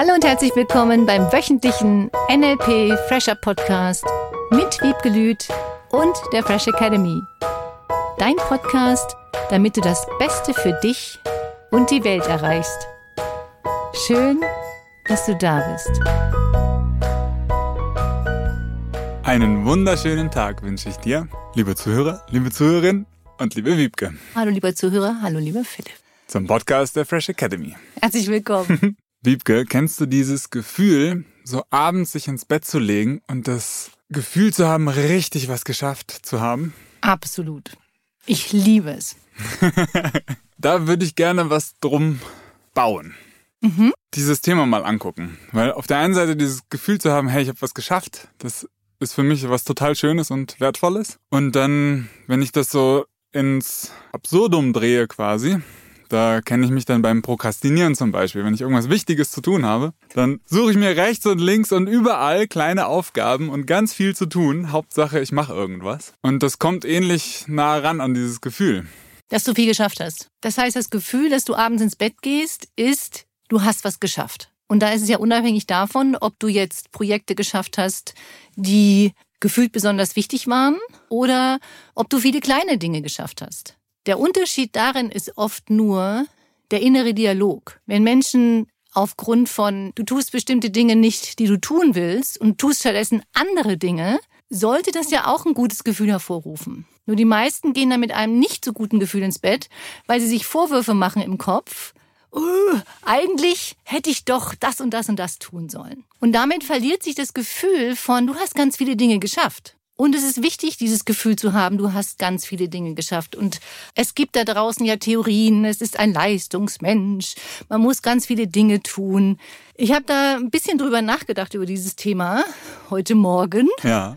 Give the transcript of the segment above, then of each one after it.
Hallo und herzlich willkommen beim wöchentlichen NLP Fresher Podcast mit Wiebke Lüth und der Fresh Academy. Dein Podcast, damit du das Beste für dich und die Welt erreichst. Schön, dass du da bist. Einen wunderschönen Tag wünsche ich dir, liebe Zuhörer, liebe Zuhörerin und liebe Wiebke. Hallo lieber Zuhörer, hallo lieber Philipp. Zum Podcast der Fresh Academy. Herzlich willkommen. Wiebke, kennst du dieses Gefühl, so abends sich ins Bett zu legen und das Gefühl zu haben, richtig was geschafft zu haben? Absolut. Ich liebe es. da würde ich gerne was drum bauen. Mhm. Dieses Thema mal angucken. Weil auf der einen Seite dieses Gefühl zu haben, hey, ich habe was geschafft, das ist für mich was total Schönes und Wertvolles. Und dann, wenn ich das so ins Absurdum drehe quasi, da kenne ich mich dann beim Prokrastinieren zum Beispiel. Wenn ich irgendwas Wichtiges zu tun habe, dann suche ich mir rechts und links und überall kleine Aufgaben und ganz viel zu tun. Hauptsache, ich mache irgendwas. Und das kommt ähnlich nah ran an dieses Gefühl. Dass du viel geschafft hast. Das heißt, das Gefühl, dass du abends ins Bett gehst, ist, du hast was geschafft. Und da ist es ja unabhängig davon, ob du jetzt Projekte geschafft hast, die gefühlt besonders wichtig waren oder ob du viele kleine Dinge geschafft hast. Der Unterschied darin ist oft nur der innere Dialog. Wenn Menschen aufgrund von, du tust bestimmte Dinge nicht, die du tun willst und tust stattdessen andere Dinge, sollte das ja auch ein gutes Gefühl hervorrufen. Nur die meisten gehen dann mit einem nicht so guten Gefühl ins Bett, weil sie sich Vorwürfe machen im Kopf. Uh, eigentlich hätte ich doch das und das und das tun sollen. Und damit verliert sich das Gefühl von, du hast ganz viele Dinge geschafft. Und es ist wichtig, dieses Gefühl zu haben, du hast ganz viele Dinge geschafft. Und es gibt da draußen ja Theorien, es ist ein Leistungsmensch, man muss ganz viele Dinge tun. Ich habe da ein bisschen drüber nachgedacht über dieses Thema heute Morgen. Ja.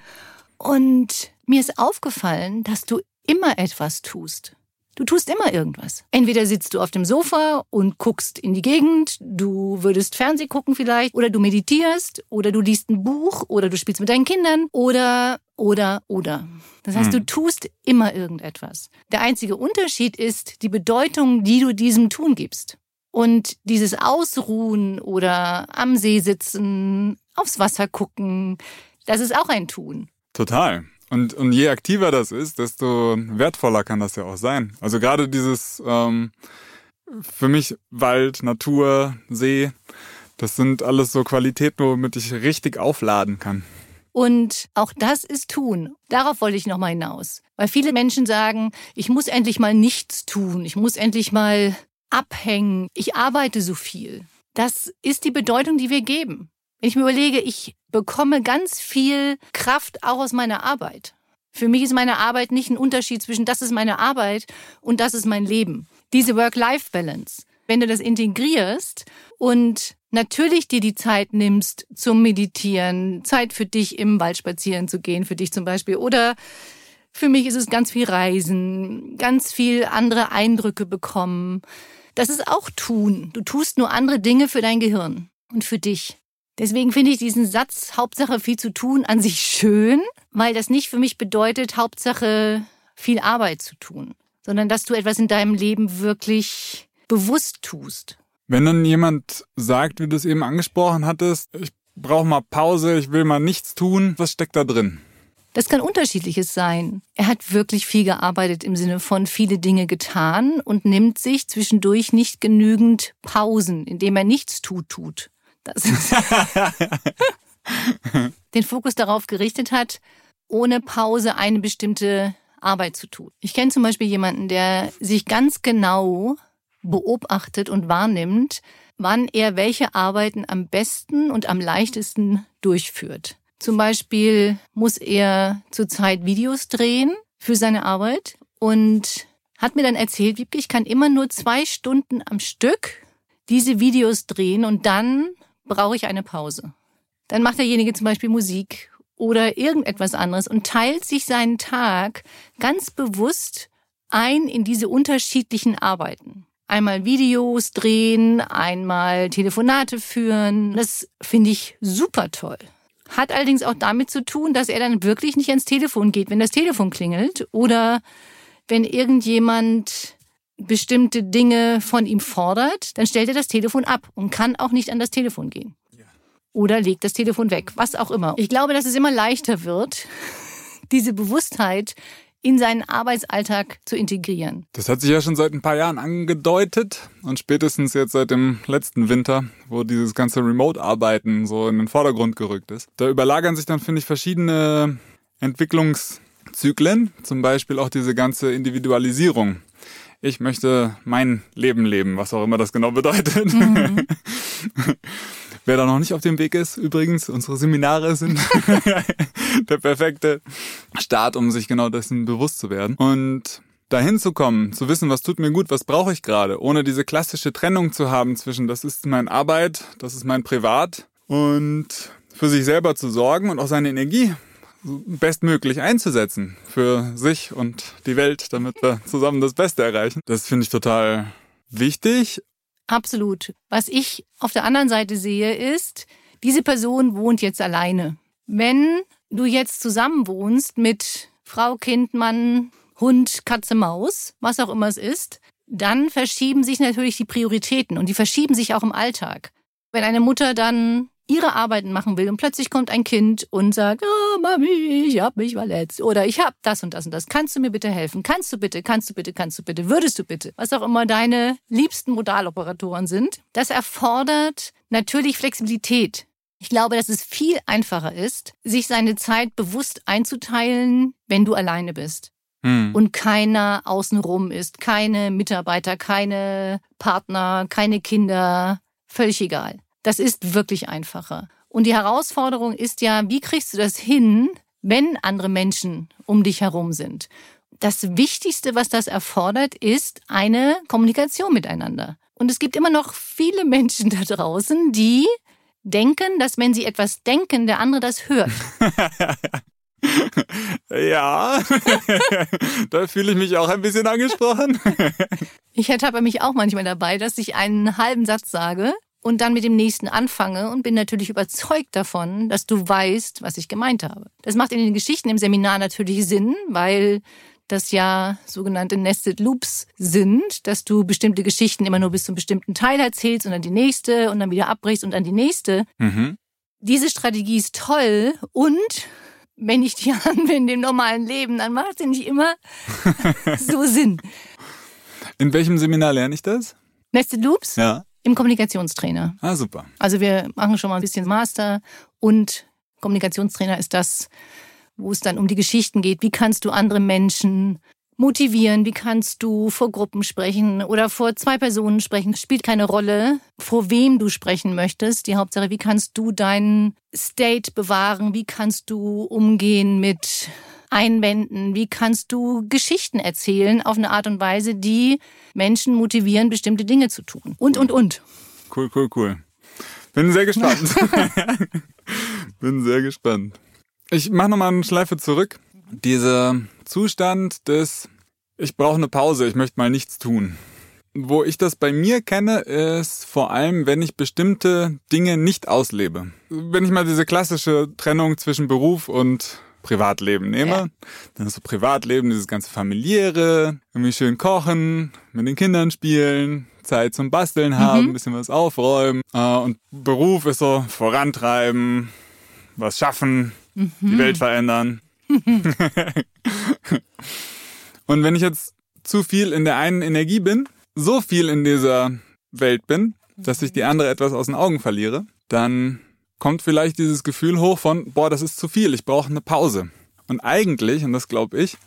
Und mir ist aufgefallen, dass du immer etwas tust. Du tust immer irgendwas. Entweder sitzt du auf dem Sofa und guckst in die Gegend, du würdest Fernseh gucken vielleicht, oder du meditierst, oder du liest ein Buch, oder du spielst mit deinen Kindern, oder, oder, oder. Das heißt, du hm. tust immer irgendetwas. Der einzige Unterschied ist die Bedeutung, die du diesem Tun gibst. Und dieses Ausruhen oder am See sitzen, aufs Wasser gucken, das ist auch ein Tun. Total. Und, und je aktiver das ist, desto wertvoller kann das ja auch sein. Also gerade dieses ähm, für mich Wald, Natur, See, das sind alles so Qualitäten, womit ich richtig aufladen kann. Und auch das ist tun. Darauf wollte ich nochmal hinaus. Weil viele Menschen sagen, ich muss endlich mal nichts tun, ich muss endlich mal abhängen, ich arbeite so viel. Das ist die Bedeutung, die wir geben. Wenn ich mir überlege, ich bekomme ganz viel Kraft auch aus meiner Arbeit. Für mich ist meine Arbeit nicht ein Unterschied zwischen das ist meine Arbeit und das ist mein Leben. Diese Work-Life-Balance. Wenn du das integrierst und natürlich dir die Zeit nimmst zum Meditieren, Zeit für dich im Wald spazieren zu gehen, für dich zum Beispiel, oder für mich ist es ganz viel Reisen, ganz viel andere Eindrücke bekommen. Das ist auch tun. Du tust nur andere Dinge für dein Gehirn und für dich. Deswegen finde ich diesen Satz Hauptsache viel zu tun an sich schön, weil das nicht für mich bedeutet Hauptsache viel Arbeit zu tun, sondern dass du etwas in deinem Leben wirklich bewusst tust. Wenn dann jemand sagt, wie du es eben angesprochen hattest, ich brauche mal Pause, ich will mal nichts tun, was steckt da drin? Das kann unterschiedliches sein. Er hat wirklich viel gearbeitet im Sinne von viele Dinge getan und nimmt sich zwischendurch nicht genügend Pausen, indem er nichts tut, tut. Das den Fokus darauf gerichtet hat, ohne Pause eine bestimmte Arbeit zu tun. Ich kenne zum Beispiel jemanden, der sich ganz genau beobachtet und wahrnimmt, wann er welche Arbeiten am besten und am leichtesten durchführt. Zum Beispiel muss er zurzeit Videos drehen für seine Arbeit und hat mir dann erzählt, Wiebke, ich kann immer nur zwei Stunden am Stück diese Videos drehen und dann brauche ich eine Pause. Dann macht derjenige zum Beispiel Musik oder irgendetwas anderes und teilt sich seinen Tag ganz bewusst ein in diese unterschiedlichen Arbeiten. Einmal Videos drehen, einmal Telefonate führen. Das finde ich super toll. Hat allerdings auch damit zu tun, dass er dann wirklich nicht ans Telefon geht, wenn das Telefon klingelt oder wenn irgendjemand bestimmte Dinge von ihm fordert, dann stellt er das Telefon ab und kann auch nicht an das Telefon gehen. Oder legt das Telefon weg, was auch immer. Ich glaube, dass es immer leichter wird, diese Bewusstheit in seinen Arbeitsalltag zu integrieren. Das hat sich ja schon seit ein paar Jahren angedeutet und spätestens jetzt seit dem letzten Winter, wo dieses ganze Remote-Arbeiten so in den Vordergrund gerückt ist. Da überlagern sich dann, finde ich, verschiedene Entwicklungszyklen, zum Beispiel auch diese ganze Individualisierung. Ich möchte mein Leben leben, was auch immer das genau bedeutet. Mhm. Wer da noch nicht auf dem Weg ist, übrigens, unsere Seminare sind der perfekte Start, um sich genau dessen bewusst zu werden. Und dahin zu kommen, zu wissen, was tut mir gut, was brauche ich gerade, ohne diese klassische Trennung zu haben zwischen, das ist mein Arbeit, das ist mein Privat und für sich selber zu sorgen und auch seine Energie bestmöglich einzusetzen für sich und die Welt, damit wir zusammen das Beste erreichen. Das finde ich total wichtig Absolut. Was ich auf der anderen Seite sehe, ist, diese Person wohnt jetzt alleine. Wenn du jetzt zusammen wohnst mit Frau, Kind, Mann, Hund, Katze, Maus, was auch immer es ist, dann verschieben sich natürlich die Prioritäten und die verschieben sich auch im Alltag. Wenn eine Mutter dann ihre Arbeiten machen will und plötzlich kommt ein Kind und sagt, oh Mami, ich hab mich verletzt oder ich hab das und das und das. Kannst du mir bitte helfen? Kannst du bitte, kannst du bitte, kannst du bitte, würdest du bitte? Was auch immer deine liebsten Modaloperatoren sind. Das erfordert natürlich Flexibilität. Ich glaube, dass es viel einfacher ist, sich seine Zeit bewusst einzuteilen, wenn du alleine bist. Hm. Und keiner außenrum ist, keine Mitarbeiter, keine Partner, keine Kinder, völlig egal. Das ist wirklich einfacher. Und die Herausforderung ist ja, wie kriegst du das hin, wenn andere Menschen um dich herum sind? Das Wichtigste, was das erfordert, ist eine Kommunikation miteinander. Und es gibt immer noch viele Menschen da draußen, die denken, dass wenn sie etwas denken, der andere das hört. ja, da fühle ich mich auch ein bisschen angesprochen. ich ertappe mich auch manchmal dabei, dass ich einen halben Satz sage und dann mit dem nächsten anfange und bin natürlich überzeugt davon, dass du weißt, was ich gemeint habe. Das macht in den Geschichten im Seminar natürlich Sinn, weil das ja sogenannte Nested Loops sind, dass du bestimmte Geschichten immer nur bis zum bestimmten Teil erzählst und dann die nächste und dann wieder abbrichst und dann die nächste. Mhm. Diese Strategie ist toll und wenn ich die anwende im normalen Leben, dann macht sie nicht immer so Sinn. In welchem Seminar lerne ich das? Nested Loops? Ja. Im Kommunikationstrainer. Ah, super. Also wir machen schon mal ein bisschen Master und Kommunikationstrainer ist das, wo es dann um die Geschichten geht. Wie kannst du andere Menschen motivieren? Wie kannst du vor Gruppen sprechen oder vor zwei Personen sprechen? Spielt keine Rolle, vor wem du sprechen möchtest. Die Hauptsache, wie kannst du deinen State bewahren? Wie kannst du umgehen mit Einwänden? Wie kannst du Geschichten erzählen auf eine Art und Weise, die Menschen motivieren, bestimmte Dinge zu tun? Und, und, und. Cool, cool, cool. Bin sehr gespannt. Bin sehr gespannt. Ich mache nochmal eine Schleife zurück. Dieser Zustand des, ich brauche eine Pause, ich möchte mal nichts tun. Wo ich das bei mir kenne, ist vor allem, wenn ich bestimmte Dinge nicht auslebe. Wenn ich mal diese klassische Trennung zwischen Beruf und Privatleben nehme, ja. dann ist so Privatleben, dieses ganze familiäre, irgendwie schön kochen, mit den Kindern spielen, Zeit zum Basteln haben, mhm. bisschen was aufräumen. Äh, und Beruf ist so vorantreiben, was schaffen, mhm. die Welt verändern. und wenn ich jetzt zu viel in der einen Energie bin, so viel in dieser Welt bin, dass ich die andere etwas aus den Augen verliere, dann kommt vielleicht dieses Gefühl hoch von, boah, das ist zu viel, ich brauche eine Pause. Und eigentlich, und das glaube ich,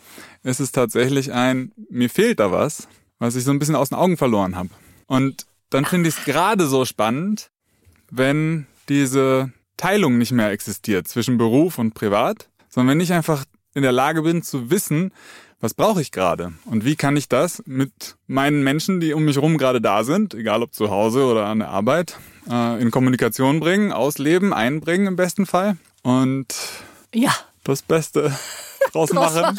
ist es tatsächlich ein, mir fehlt da was, was ich so ein bisschen aus den Augen verloren habe. Und dann finde ich es gerade so spannend, wenn diese Teilung nicht mehr existiert zwischen Beruf und Privat, sondern wenn ich einfach in der Lage bin zu wissen, was brauche ich gerade und wie kann ich das mit meinen Menschen, die um mich herum gerade da sind, egal ob zu Hause oder an der Arbeit, äh, in Kommunikation bringen, ausleben, einbringen im besten Fall und ja. das Beste draus machen.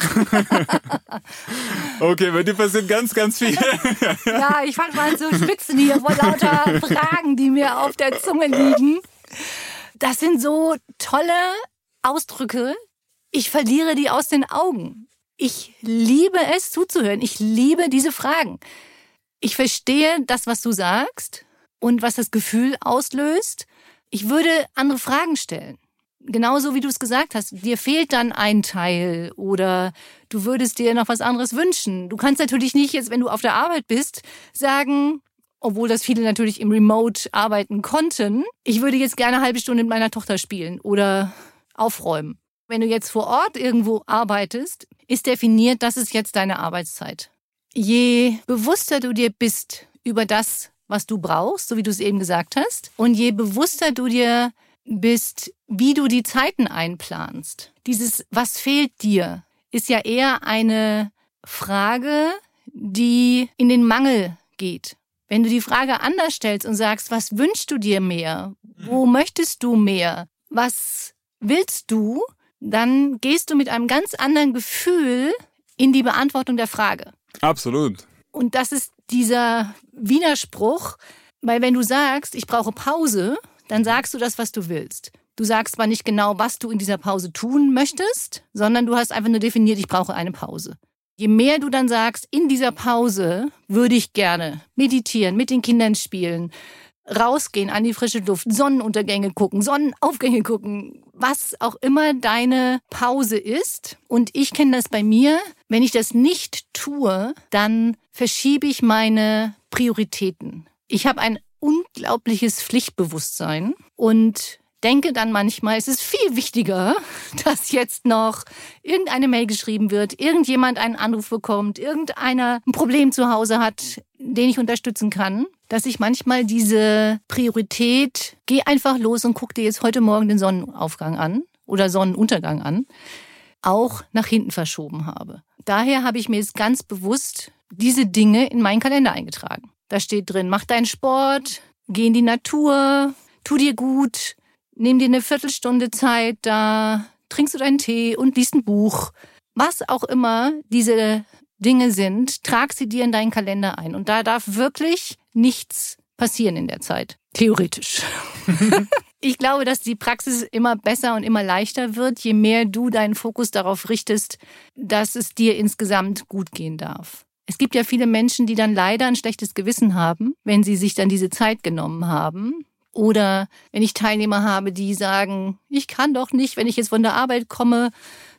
okay, bei dir passiert ganz, ganz viel. ja, ich fange mal zu spitzen hier vor lauter Fragen, die mir auf der Zunge liegen. Das sind so tolle Ausdrücke. Ich verliere die aus den Augen. Ich liebe es zuzuhören. Ich liebe diese Fragen. ich verstehe das, was du sagst und was das Gefühl auslöst. Ich würde andere Fragen stellen. Genauso wie du es gesagt hast, dir fehlt dann ein Teil oder du würdest dir noch was anderes wünschen. Du kannst natürlich nicht jetzt, wenn du auf der Arbeit bist, sagen, obwohl das viele natürlich im Remote arbeiten konnten, ich würde jetzt gerne eine halbe Stunde mit meiner Tochter spielen oder aufräumen. Wenn du jetzt vor Ort irgendwo arbeitest, ist definiert, das ist jetzt deine Arbeitszeit. Je bewusster du dir bist über das, was du brauchst, so wie du es eben gesagt hast, und je bewusster du dir bist, wie du die Zeiten einplanst. Dieses, was fehlt dir, ist ja eher eine Frage, die in den Mangel geht. Wenn du die Frage anders stellst und sagst, was wünschst du dir mehr? Wo mhm. möchtest du mehr? Was willst du? Dann gehst du mit einem ganz anderen Gefühl in die Beantwortung der Frage. Absolut. Und das ist dieser Widerspruch, weil wenn du sagst, ich brauche Pause, dann sagst du das, was du willst. Du sagst zwar nicht genau, was du in dieser Pause tun möchtest, sondern du hast einfach nur definiert, ich brauche eine Pause. Je mehr du dann sagst, in dieser Pause würde ich gerne meditieren, mit den Kindern spielen, rausgehen an die frische Luft, Sonnenuntergänge gucken, Sonnenaufgänge gucken, was auch immer deine Pause ist. Und ich kenne das bei mir. Wenn ich das nicht tue, dann verschiebe ich meine Prioritäten. Ich habe ein unglaubliches Pflichtbewusstsein und denke dann manchmal, es ist viel wichtiger, dass jetzt noch irgendeine Mail geschrieben wird, irgendjemand einen Anruf bekommt, irgendeiner ein Problem zu Hause hat, den ich unterstützen kann, dass ich manchmal diese Priorität, geh einfach los und guck dir jetzt heute Morgen den Sonnenaufgang an oder Sonnenuntergang an, auch nach hinten verschoben habe. Daher habe ich mir jetzt ganz bewusst diese Dinge in meinen Kalender eingetragen. Da steht drin, mach deinen Sport, geh in die Natur, tu dir gut, nimm dir eine Viertelstunde Zeit, da trinkst du deinen Tee und liest ein Buch. Was auch immer diese Dinge sind, trag sie dir in deinen Kalender ein. Und da darf wirklich nichts passieren in der Zeit. Theoretisch. ich glaube, dass die Praxis immer besser und immer leichter wird, je mehr du deinen Fokus darauf richtest, dass es dir insgesamt gut gehen darf. Es gibt ja viele Menschen, die dann leider ein schlechtes Gewissen haben, wenn sie sich dann diese Zeit genommen haben oder wenn ich Teilnehmer habe, die sagen, ich kann doch nicht, wenn ich jetzt von der Arbeit komme,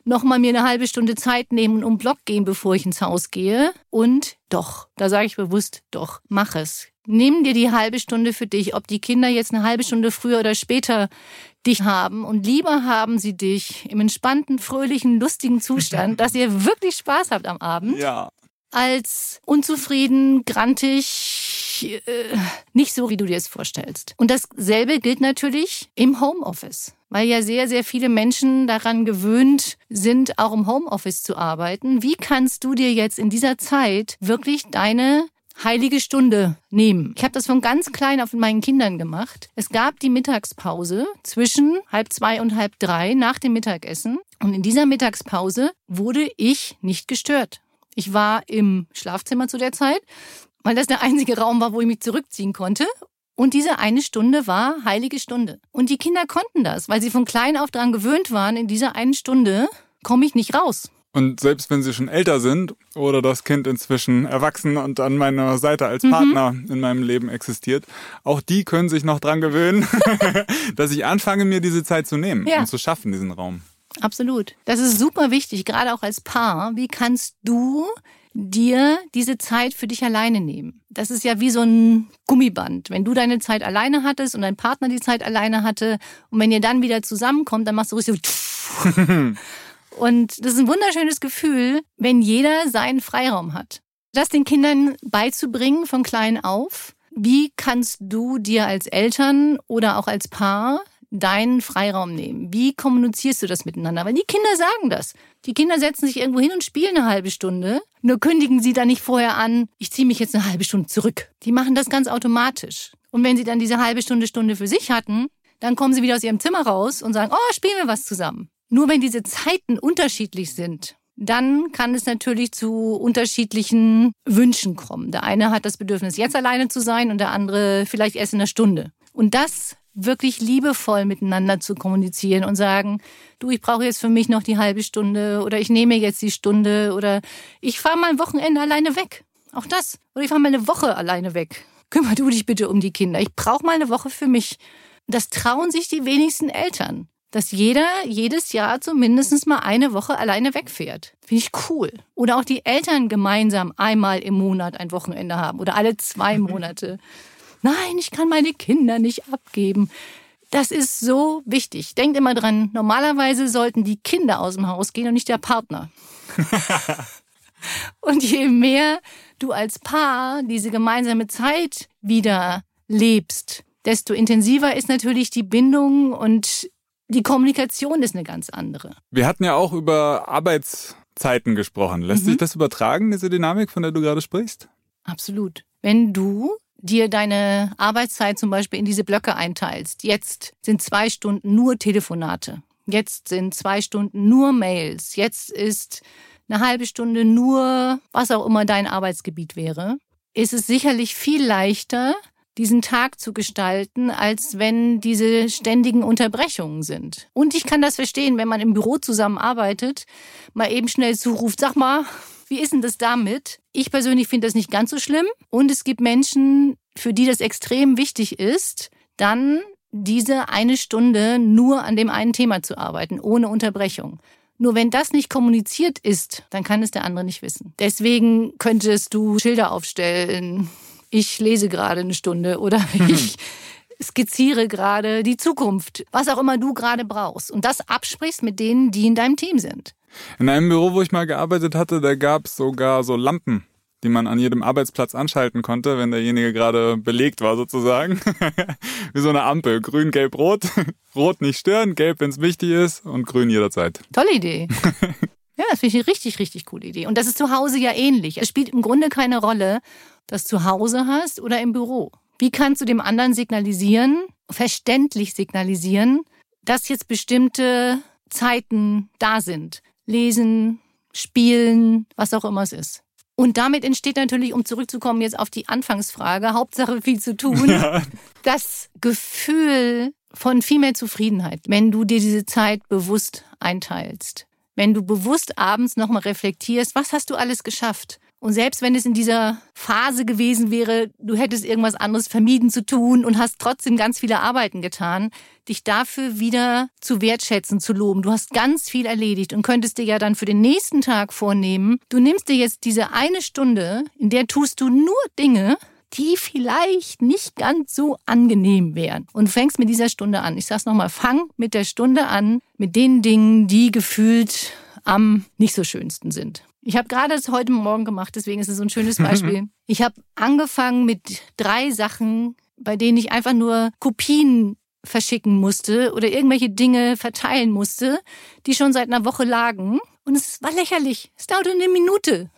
nochmal mir eine halbe Stunde Zeit nehmen und um Block gehen, bevor ich ins Haus gehe. Und doch, da sage ich bewusst, doch, mach es. Nimm dir die halbe Stunde für dich, ob die Kinder jetzt eine halbe Stunde früher oder später dich haben. Und lieber haben sie dich im entspannten, fröhlichen, lustigen Zustand, dass ihr wirklich Spaß habt am Abend. Ja. Als unzufrieden, grantig, äh, nicht so, wie du dir es vorstellst. Und dasselbe gilt natürlich im Homeoffice, weil ja sehr, sehr viele Menschen daran gewöhnt sind, auch im Homeoffice zu arbeiten. Wie kannst du dir jetzt in dieser Zeit wirklich deine heilige Stunde nehmen. Ich habe das von ganz klein auf mit meinen Kindern gemacht. Es gab die Mittagspause zwischen halb zwei und halb drei nach dem Mittagessen. Und in dieser Mittagspause wurde ich nicht gestört. Ich war im Schlafzimmer zu der Zeit weil das der einzige Raum war, wo ich mich zurückziehen konnte. Und diese eine Stunde war heilige Stunde. Und die Kinder konnten das, weil sie von klein auf daran gewöhnt waren, in dieser einen Stunde komme ich nicht raus. Und selbst wenn sie schon älter sind oder das Kind inzwischen erwachsen und an meiner Seite als mhm. Partner in meinem Leben existiert, auch die können sich noch dran gewöhnen, dass ich anfange, mir diese Zeit zu nehmen ja. und zu schaffen, diesen Raum. Absolut. Das ist super wichtig, gerade auch als Paar. Wie kannst du dir diese Zeit für dich alleine nehmen. Das ist ja wie so ein Gummiband. Wenn du deine Zeit alleine hattest und dein Partner die Zeit alleine hatte und wenn ihr dann wieder zusammenkommt, dann machst du richtig so Und das ist ein wunderschönes Gefühl, wenn jeder seinen Freiraum hat. Das den Kindern beizubringen von klein auf. Wie kannst du dir als Eltern oder auch als Paar deinen Freiraum nehmen? Wie kommunizierst du das miteinander? Weil die Kinder sagen das. Die Kinder setzen sich irgendwo hin und spielen eine halbe Stunde. Nur kündigen sie dann nicht vorher an, ich ziehe mich jetzt eine halbe Stunde zurück. Die machen das ganz automatisch. Und wenn sie dann diese halbe Stunde, Stunde für sich hatten, dann kommen sie wieder aus ihrem Zimmer raus und sagen, oh, spielen wir was zusammen. Nur wenn diese Zeiten unterschiedlich sind, dann kann es natürlich zu unterschiedlichen Wünschen kommen. Der eine hat das Bedürfnis, jetzt alleine zu sein und der andere vielleicht erst in einer Stunde. Und das wirklich liebevoll miteinander zu kommunizieren und sagen, du, ich brauche jetzt für mich noch die halbe Stunde oder ich nehme jetzt die Stunde oder ich fahre mal ein Wochenende alleine weg. Auch das. Oder ich fahre mal eine Woche alleine weg. Kümmer du dich bitte um die Kinder. Ich brauche mal eine Woche für mich. Das trauen sich die wenigsten Eltern. Dass jeder jedes Jahr zumindest mal eine Woche alleine wegfährt. Finde ich cool. Oder auch die Eltern gemeinsam einmal im Monat ein Wochenende haben oder alle zwei Monate. Nein, ich kann meine Kinder nicht abgeben. Das ist so wichtig. Denkt immer dran, normalerweise sollten die Kinder aus dem Haus gehen und nicht der Partner. und je mehr du als Paar diese gemeinsame Zeit wieder lebst, desto intensiver ist natürlich die Bindung und die Kommunikation ist eine ganz andere. Wir hatten ja auch über Arbeitszeiten gesprochen. Lässt mhm. sich das übertragen, diese Dynamik, von der du gerade sprichst? Absolut. Wenn du dir deine Arbeitszeit zum Beispiel in diese Blöcke einteilst, jetzt sind zwei Stunden nur Telefonate, jetzt sind zwei Stunden nur Mails, jetzt ist eine halbe Stunde nur, was auch immer dein Arbeitsgebiet wäre, ist es sicherlich viel leichter, diesen Tag zu gestalten, als wenn diese ständigen Unterbrechungen sind. Und ich kann das verstehen, wenn man im Büro zusammenarbeitet, mal eben schnell zuruft, sag mal, wie ist denn das damit? Ich persönlich finde das nicht ganz so schlimm. Und es gibt Menschen, für die das extrem wichtig ist, dann diese eine Stunde nur an dem einen Thema zu arbeiten, ohne Unterbrechung. Nur wenn das nicht kommuniziert ist, dann kann es der andere nicht wissen. Deswegen könntest du Schilder aufstellen, ich lese gerade eine Stunde oder ich skizziere gerade die Zukunft, was auch immer du gerade brauchst und das absprichst mit denen, die in deinem Team sind. In einem Büro, wo ich mal gearbeitet hatte, da gab es sogar so Lampen, die man an jedem Arbeitsplatz anschalten konnte, wenn derjenige gerade belegt war sozusagen. Wie so eine Ampel. Grün, gelb, rot. Rot nicht stören, gelb, wenn es wichtig ist und grün jederzeit. Tolle Idee. ja, das finde ich eine richtig, richtig coole Idee. Und das ist zu Hause ja ähnlich. Es spielt im Grunde keine Rolle, das zu Hause hast oder im Büro. Wie kannst du dem anderen signalisieren, verständlich signalisieren, dass jetzt bestimmte Zeiten da sind? Lesen, spielen, was auch immer es ist. Und damit entsteht natürlich, um zurückzukommen jetzt auf die Anfangsfrage, Hauptsache viel zu tun, ja. das Gefühl von viel mehr Zufriedenheit, wenn du dir diese Zeit bewusst einteilst. Wenn du bewusst abends nochmal reflektierst, was hast du alles geschafft? Und selbst wenn es in dieser Phase gewesen wäre, du hättest irgendwas anderes vermieden zu tun und hast trotzdem ganz viele Arbeiten getan, dich dafür wieder zu wertschätzen, zu loben. Du hast ganz viel erledigt und könntest dir ja dann für den nächsten Tag vornehmen, du nimmst dir jetzt diese eine Stunde, in der tust du nur Dinge, die vielleicht nicht ganz so angenehm wären. Und fängst mit dieser Stunde an. Ich sag's nochmal, fang mit der Stunde an, mit den Dingen, die gefühlt am nicht so schönsten sind. Ich habe gerade das heute Morgen gemacht, deswegen ist es so ein schönes Beispiel. Ich habe angefangen mit drei Sachen, bei denen ich einfach nur Kopien verschicken musste oder irgendwelche Dinge verteilen musste, die schon seit einer Woche lagen. Und es war lächerlich. Es dauerte eine Minute.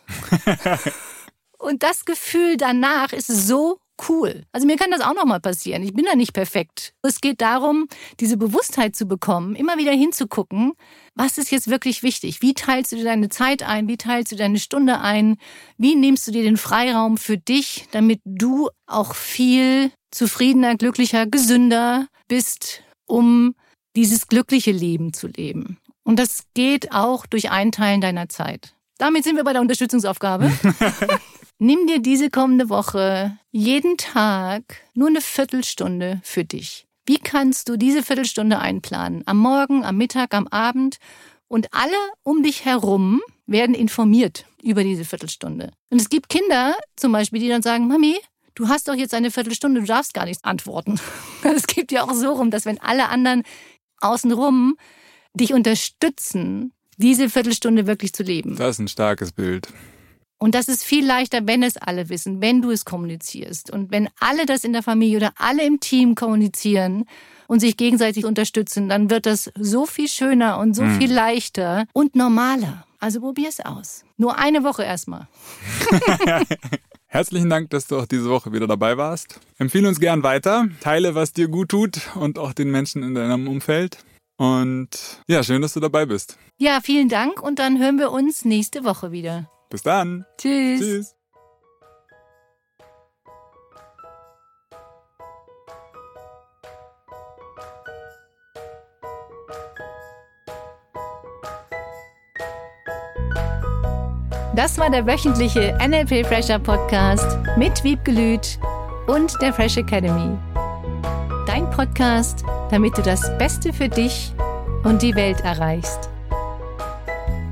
Und das Gefühl danach ist so cool. Also mir kann das auch noch mal passieren. Ich bin da nicht perfekt. Es geht darum, diese Bewusstheit zu bekommen, immer wieder hinzugucken, was ist jetzt wirklich wichtig? Wie teilst du dir deine Zeit ein? Wie teilst du deine Stunde ein? Wie nimmst du dir den Freiraum für dich, damit du auch viel zufriedener, glücklicher, gesünder bist, um dieses glückliche Leben zu leben? Und das geht auch durch Einteilen deiner Zeit. Damit sind wir bei der Unterstützungsaufgabe. Nimm dir diese kommende Woche jeden Tag nur eine Viertelstunde für dich. Wie kannst du diese Viertelstunde einplanen? Am Morgen, am Mittag, am Abend? Und alle um dich herum werden informiert über diese Viertelstunde. Und es gibt Kinder zum Beispiel, die dann sagen, Mami, du hast doch jetzt eine Viertelstunde, du darfst gar nichts antworten. Es gibt ja auch so rum, dass wenn alle anderen außenrum dich unterstützen, diese Viertelstunde wirklich zu leben. Das ist ein starkes Bild. Und das ist viel leichter, wenn es alle wissen, wenn du es kommunizierst. Und wenn alle das in der Familie oder alle im Team kommunizieren und sich gegenseitig unterstützen, dann wird das so viel schöner und so mhm. viel leichter und normaler. Also probier es aus. Nur eine Woche erstmal. Herzlichen Dank, dass du auch diese Woche wieder dabei warst. Empfehle uns gern weiter, teile, was dir gut tut und auch den Menschen in deinem Umfeld. Und ja, schön, dass du dabei bist. Ja, vielen Dank und dann hören wir uns nächste Woche wieder. Bis dann. Tschüss. Tschüss. Das war der wöchentliche NLP Fresher Podcast mit Wiebgelüt und der Fresh Academy. Dein Podcast, damit du das Beste für dich und die Welt erreichst.